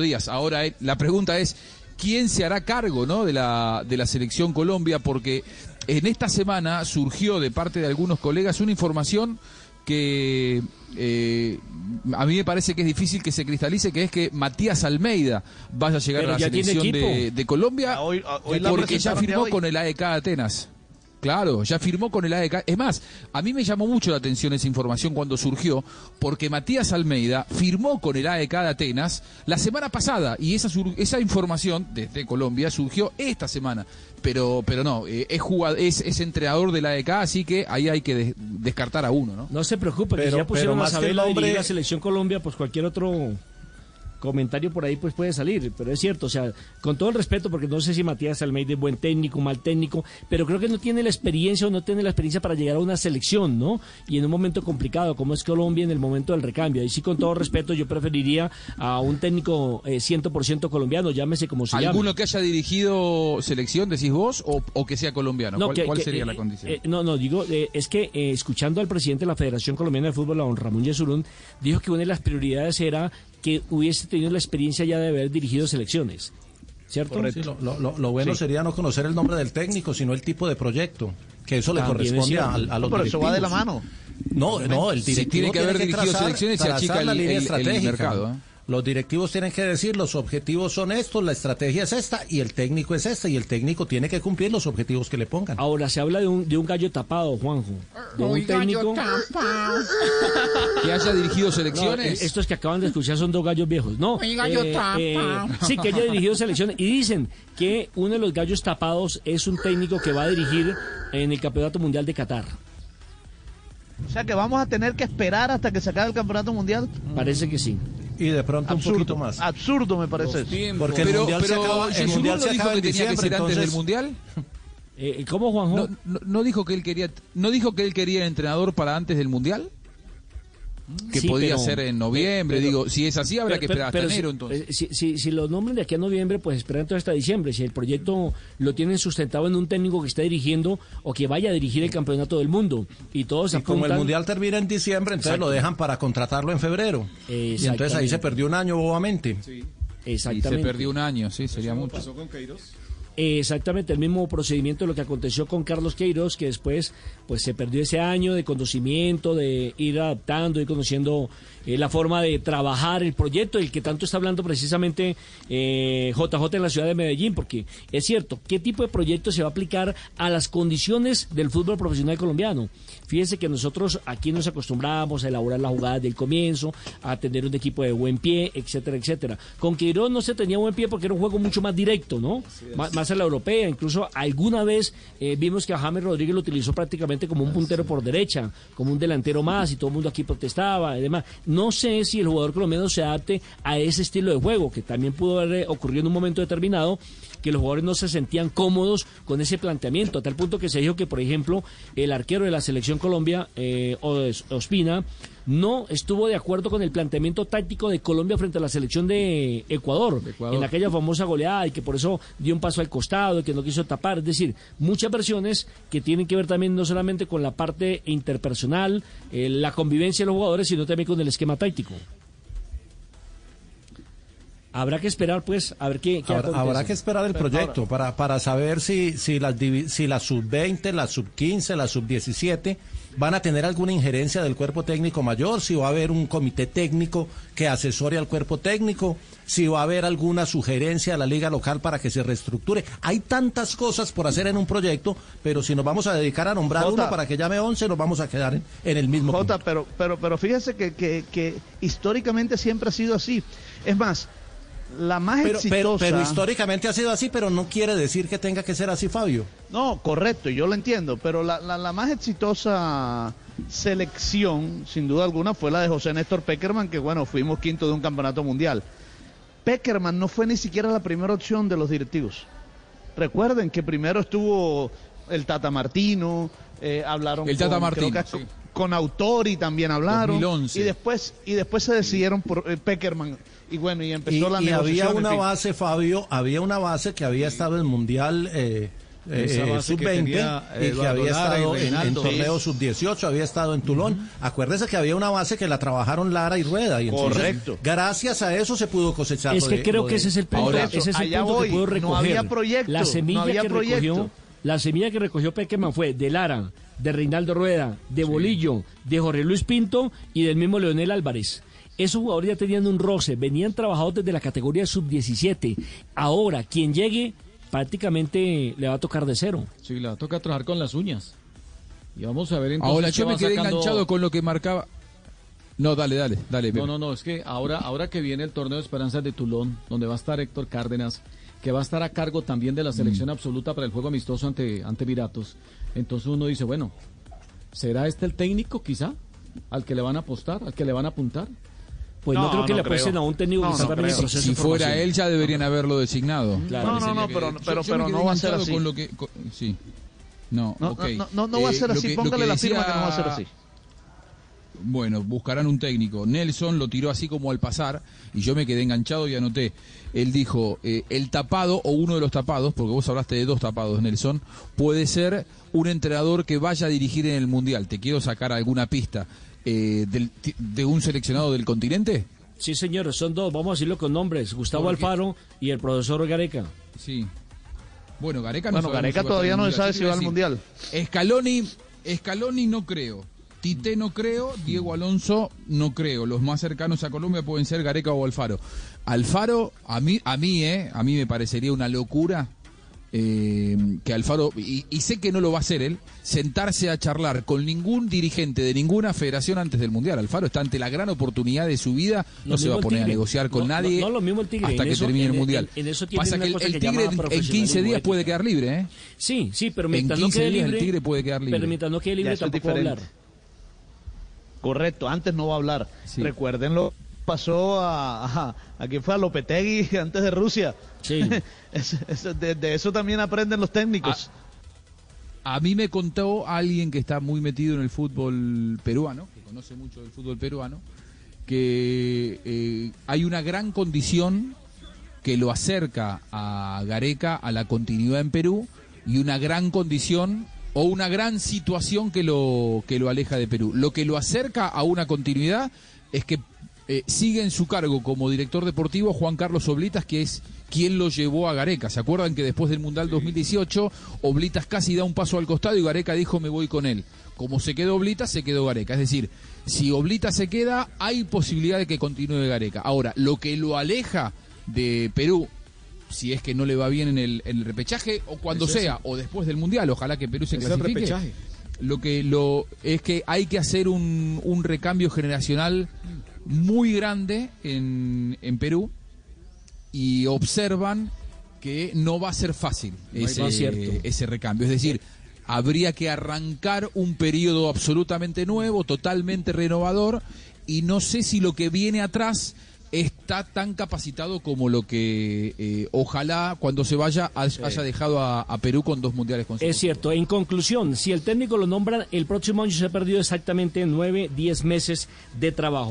días. Ahora eh, la pregunta es, ¿quién se hará cargo ¿no? de, la, de la selección Colombia? Porque en esta semana surgió de parte de algunos colegas una información que eh, a mí me parece que es difícil que se cristalice, que es que Matías Almeida vaya a llegar Pero a la selección de, equipo. de Colombia, Ah, hoy- hoy la porque ya firmó hoy. con el AEK Atenas. Claro, ya firmó con el AEK. Es más, a mí me llamó mucho la atención esa información cuando surgió, porque Matías Almeida firmó con el AEK de Atenas la semana pasada y esa, sur- esa información desde Colombia surgió esta semana. Pero, pero no, eh, es, jugad- es, es entrenador del AEK, así que ahí hay que des- descartar a uno, ¿no? No se preocupe, que Pero- ya pusieron pero a más que el Sabela a dirigir nombre- la selección Colombia, pues cualquier otro comentario por ahí pues puede salir, pero es cierto, o sea, con todo el respeto, porque no sé si Matías Almeida es buen técnico, mal técnico, pero creo que no tiene la experiencia o no tiene la experiencia para llegar a una selección, ¿no? Y en un momento complicado como es Colombia en el momento del recambio. Ahí sí, con todo respeto, yo preferiría a un técnico eh, 100% colombiano, llámese como se llame. ¿Alguno que haya dirigido selección, decís vos, o, o que sea colombiano? No, ¿Cuál, que- cuál que, sería eh, la condición? eh, no, no, digo, eh, es que escuchando al presidente de la Federación Colombiana de Fútbol, a don Ramón Yesurún, dijo que una de las prioridades era que hubiese tenido la experiencia ya de haber dirigido selecciones. ¿Cierto? Sí, lo, lo- bueno Sí. sería no conocer el nombre del técnico, sino el tipo de proyecto, que eso le También es corresponde cierto. a, a los No, pero eso va de la mano. No, no, el Sí, directivo tiene que haber dirigido trazar- selecciones y achica la el- línea el- el estratégica. mercado, ¿eh? Los directivos tienen que decir los objetivos son estos, la estrategia es esta y el técnico es esta y el técnico tiene que cumplir los objetivos que le pongan. Ahora se habla de un, de un gallo tapado, Juanjo. De un técnico. que haya dirigido selecciones. eh, estos que acaban de escuchar son dos gallos viejos. No. Gallo tapado. sí, que haya dirigido selecciones. Y dicen que uno de los gallos tapados es un técnico que va a dirigir en el Campeonato Mundial de Qatar. O sea que vamos a tener que esperar hasta que se acabe el campeonato mundial. Parece que sí. Y de pronto un Absurdo, poquito más. absurdo me parece eso. Porque el pero mundial se acaba, el Jesús mundial no se dijo acaba que en ser antes del mundial. Eh, ¿Cómo, Juanjo? No, no, no dijo que él quería, no dijo que él quería entrenador para antes del mundial. Que Sí, podía pero- ser en noviembre. pero- digo, si es así habrá que esperar hasta pero si- enero entonces. eh, Si, si, si lo nombran de aquí a noviembre, pues esperan entonces hasta diciembre. Si el proyecto lo tienen sustentado en un técnico que está dirigiendo o que vaya a dirigir el campeonato del mundo. Y todos Y como el mundial termina en diciembre, entonces Exacto. lo dejan para contratarlo en febrero. Y entonces ahí se perdió un año bobamente. Y Exactamente. se perdió un año, sí, sería mucho. Exactamente el mismo procedimiento de lo que aconteció con Carlos Queiroz, que después pues se perdió ese año de conocimiento, de ir adaptando y conociendo eh, la forma de trabajar el proyecto, el que tanto está hablando precisamente eh, JJ en la ciudad de Medellín, porque es cierto, ¿qué tipo de proyecto se va a aplicar a las condiciones del fútbol profesional colombiano? Fíjense que nosotros aquí nos acostumbramos a elaborar las jugadas del comienzo, a tener un equipo de buen pie, etcétera, etcétera. Con Queiroz no se tenía buen pie porque era un juego mucho más directo, ¿no? Más a la europea. Incluso alguna vez eh, vimos que a James Rodríguez lo utilizó prácticamente como un puntero por derecha, como un delantero más, y todo el mundo aquí protestaba y demás. No sé si el jugador colombiano se adapte a ese estilo de juego, que también pudo haber eh, ocurrido en un momento determinado, que los jugadores no se sentían cómodos con ese planteamiento, a tal punto que se dijo que, por ejemplo, el arquero de la selección Colombia, eh, Os- Ospina, no estuvo de acuerdo con el planteamiento táctico de Colombia frente a la selección de Ecuador, Ecuador. en aquella famosa goleada y que por eso dio un paso al costado y que no quiso tapar. Es decir, muchas versiones que tienen que ver también no solamente con la parte interpersonal, eh, la convivencia de los jugadores, sino también con el esquema táctico. Habrá que esperar, pues, a ver qué, qué Habrá, habrá que esperar el proyecto para, para saber si, si las si la sub-20, la sub-15, la sub-17 van a tener alguna injerencia del cuerpo técnico mayor, si va a haber un comité técnico que asesore al cuerpo técnico, si va a haber alguna sugerencia a la liga local para que se reestructure. Hay tantas cosas por hacer en un proyecto, pero si nos vamos a dedicar a nombrar Jota. uno para que llame 11, nos vamos a quedar en, en el mismo Jota, punto. pero, pero, pero fíjese que, que, que históricamente siempre ha sido así. Es más, la más Pero, exitosa... pero, pero históricamente ha sido así, pero no quiere decir que tenga que ser así, Fabio. No, correcto, yo lo entiendo, pero la, la, la más exitosa selección, sin duda alguna, fue la de José Néstor Peckerman, que bueno, fuimos quinto de un campeonato mundial. Peckerman no fue ni siquiera la primera opción de los directivos. Recuerden que primero estuvo el Tata Martino, eh, hablaron El Tata con, Martino, creo que sí. Con, Autori también hablaron 2011. y después y después se decidieron por eh, Peckerman y bueno y empezó Y, la y había negociación, en una fin. base, Fabio, había una base que había estado en Mundial eh, eh, Esa eh, base que sub-20 tenía, y que había estado en, en torneo sub-18, había estado en Tulón. Acuérdese que había una base que la trabajaron Lara y Rueda. Y entonces, Correcto. Gracias a eso se pudo cosechar. Es que de- creo que de- ese es el punto, Ahora, ese es el punto voy, que puedo no recoger. había proyecto, la semilla no había que recogió, proyecto. La semilla que recogió Peckerman fue de Lara, de Reinaldo Rueda, de Bolillo, de Jorge Luis Pinto y del mismo Leonel Álvarez. Esos jugadores ya tenían un roce, venían trabajados desde la categoría sub-17. Ahora, quien llegue, prácticamente le va a tocar de cero. Sí, la toca trabajar con las uñas. Y vamos a ver entonces. Ahora yo me va quedé sacando- enganchado con lo que marcaba. No, dale, dale, dale. No, no, no, es que ahora, ahora que viene el torneo de esperanzas de Tulón, donde va a estar Héctor Cárdenas, que va a estar a cargo también de la selección Mm. absoluta para el juego amistoso ante, ante Viratos. Entonces uno dice, bueno, ¿será este el técnico quizá? ¿Al que le van a apostar? ¿Al que le van a apuntar? Pues no, No, creo que no le apuesten a un técnico No, que está Si fuera él ya deberían haberlo designado. Claro. No, no, no, pero, yo- pero, yo pero no va a ser así. Con lo que, con- sí. No, No, ok. no, no, no va a Eh, ser así, que- póngale la firma que no va a ser así. Bueno, buscarán un técnico. Nelson lo tiró así como al pasar y yo me quedé enganchado y anoté. Él dijo, eh, el tapado o uno de los tapados, porque vos hablaste de dos tapados, Nelson, puede ser un entrenador que vaya a dirigir en el Mundial. ¿Te quiero sacar alguna pista eh, del- de un seleccionado del continente? Sí, señores, son dos, vamos a decirlo con nombres, Gustavo Porque- Alfaro y el profesor Gareca. Sí. Bueno, Gareca no Bueno, Gareca todavía no sabe si va al Mundial. Scaloni, Scaloni no creo. Tite no creo, Diego Alonso no creo. Los más cercanos a Colombia pueden ser Gareca o Alfaro. Alfaro, a mí, a mí, eh, a mí me parecería una locura eh, que Alfaro, y, y sé que no lo va a hacer él, sentarse a charlar con ningún dirigente de ninguna federación antes del Mundial. Alfaro está ante la gran oportunidad de su vida, no Lo se va a poner a negociar con No, nadie no, no, lo mismo el Tigre. hasta En que eso- termine el Mundial. en- en eso tiene Pasa que el, que Tigre en- en 15 profesionalismo días puede quedar libre, ¿eh? Sí, sí, pero En mientras 15 no quede días el libre, Tigre puede quedar libre. Pero mientras no quede libre tampoco va a hablar. Correcto, antes no va a hablar. Sí. Recuérdenlo, pasó a, a, a quién fue a Lopetegui antes de Rusia. Sí. Es- es- de, de eso también aprenden los técnicos. A mí me contó alguien que está muy metido en el fútbol peruano, que conoce mucho del fútbol peruano, que eh, hay una gran condición que lo acerca a Gareca a la continuidad en Perú y una gran condición o una gran situación que lo que lo aleja de Perú. Lo que lo acerca a una continuidad es que eh, sigue en su cargo como director deportivo Juan Carlos Oblitas, que es quien lo llevó a Gareca. ¿Se acuerdan que después del Mundial 2018 Oblitas casi da un paso al costado y Gareca dijo me voy con él? Como se quedó Oblitas, se quedó Gareca. Es decir, si Oblitas se queda, hay posibilidad de que continúe Gareca. Ahora, lo que lo aleja de Perú, si es que no le va bien en el, en el repechaje o cuando Es sea, o después del Mundial, ojalá que Perú se Es el clasifique repechaje. lo que lo es que hay que hacer un, un recambio generacional muy grande en, en Perú y observan que no va a ser fácil ese, no ese recambio. Es decir, habría que arrancar un periodo absolutamente nuevo, totalmente renovador, y no sé si lo que viene atrás está tan capacitado como lo que eh, ojalá cuando se vaya haya dejado a, a Perú con dos mundiales Es consecutivos. cierto. En conclusión, si el técnico lo nombran, el próximo año se ha perdido exactamente nueve, diez meses de trabajo.